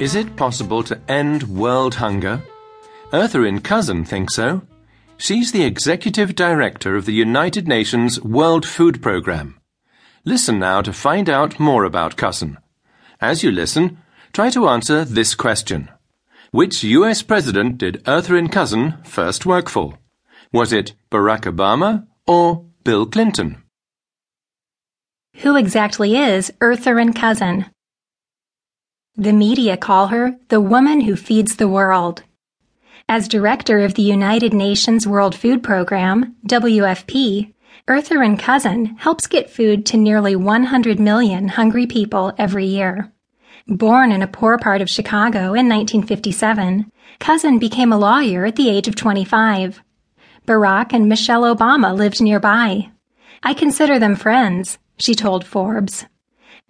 Is it possible to end world hunger? Ertharin Cousin thinks so. She's the executive director of the United Nations World Food Programme. Listen now to find out more about Cousin. As you listen, try to answer this question. Which US president did Ertharin Cousin first work for? Was it Barack Obama or Bill Clinton? Who exactly is Ertharin Cousin? The media call her the woman who feeds the world. As director of the United Nations World Food Program, WFP, Ertharin Cousin helps get food to nearly 100 million hungry people every year. Born in a poor part of Chicago in 1957, Cousin became a lawyer at the age of 25. Barack and Michelle Obama lived nearby. I consider them friends, she told Forbes.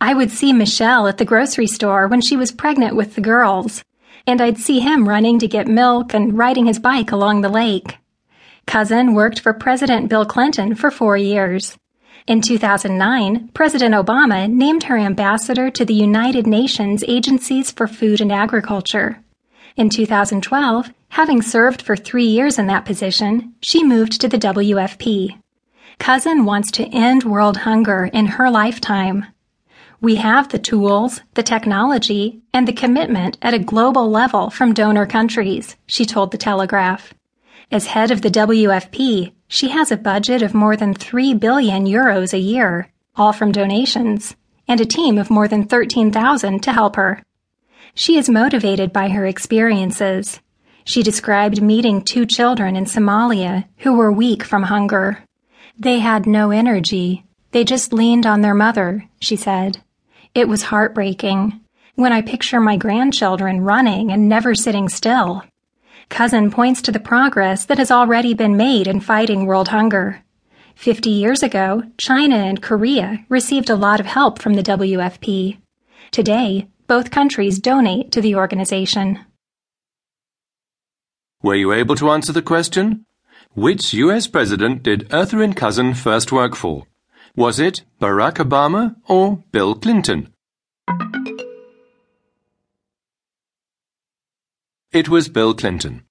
I would see Michelle at the grocery store when she was pregnant with the girls, and I'd see him running to get milk and riding his bike along the lake. Cousin worked for President Bill Clinton for four years. In 2009, President Obama named her ambassador to the United Nations Agencies for Food and Agriculture. In 2012, having served for three years in that position, she moved to the WFP. Cousin wants to end world hunger in her lifetime. We have the tools, the technology, and the commitment at a global level from donor countries, she told the Telegraph. As head of the WFP, she has a budget of more than 3 billion euros a year, all from donations, and a team of more than 13,000 to help her. She is motivated by her experiences. She described meeting two children in Somalia who were weak from hunger. They had no energy. They just leaned on their mother, she said. It was heartbreaking when I picture my grandchildren running and never sitting still. Cousin points to the progress that has already been made in fighting world hunger. Fifty years ago, China and Korea received a lot of help from the WFP. Today, both countries donate to the organization. Were you able to answer the question? Which US president did Ertharin Cousin first work for? Was it Barack Obama or Bill Clinton? It was Bill Clinton.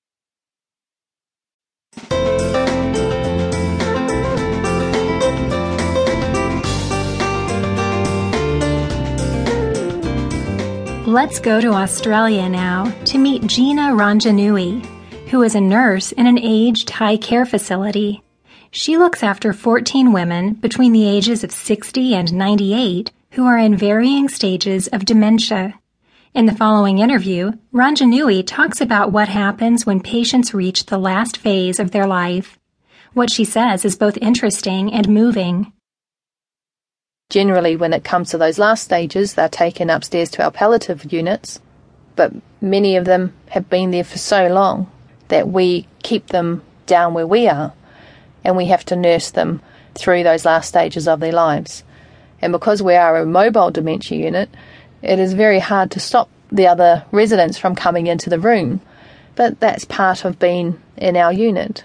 Let's go to Australia now to meet Gina Ranjanui, who is a nurse in an aged high care facility. She looks after 14 women between the ages of 60 and 98 who are in varying stages of dementia. In the following interview, Ranjanui talks about what happens when patients reach the last phase of their life. What she says is both interesting and moving. Generally, when it comes to those last stages, they're taken upstairs to our palliative units, but many of them have been there for so long that we keep them down where we are and we have to nurse them through those last stages of their lives. And because we are a mobile dementia unit, it is very hard to stop the other residents from coming into the room. But that's part of being in our unit.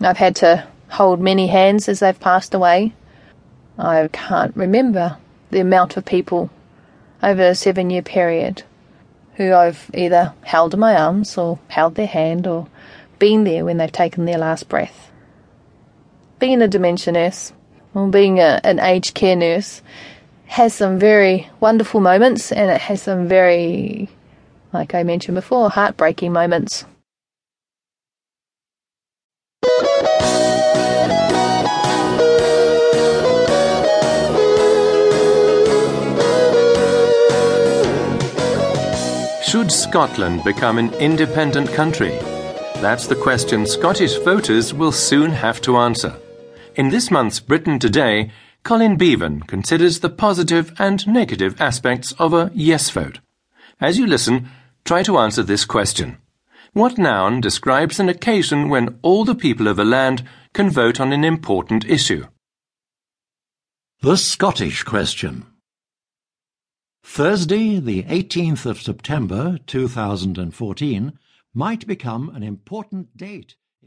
I've had to hold many hands as they've passed away. I can't remember the amount of people over a seven year period who I've either held in my arms or held their hand or been there when they've taken their last breath being a dementia nurse or being a, an aged care nurse has some very wonderful moments and it has some very, like I mentioned before, heartbreaking moments. Should Scotland become an independent country? That's the question Scottish voters will soon have to answer. In this month's Britain Today, Colin Beaven considers the positive and negative aspects of a yes vote. As you listen, try to answer this question. What noun describes an occasion when all the people of a land can vote on an important issue? The Scottish question. Thursday, the 18th of September 2014, might become an important date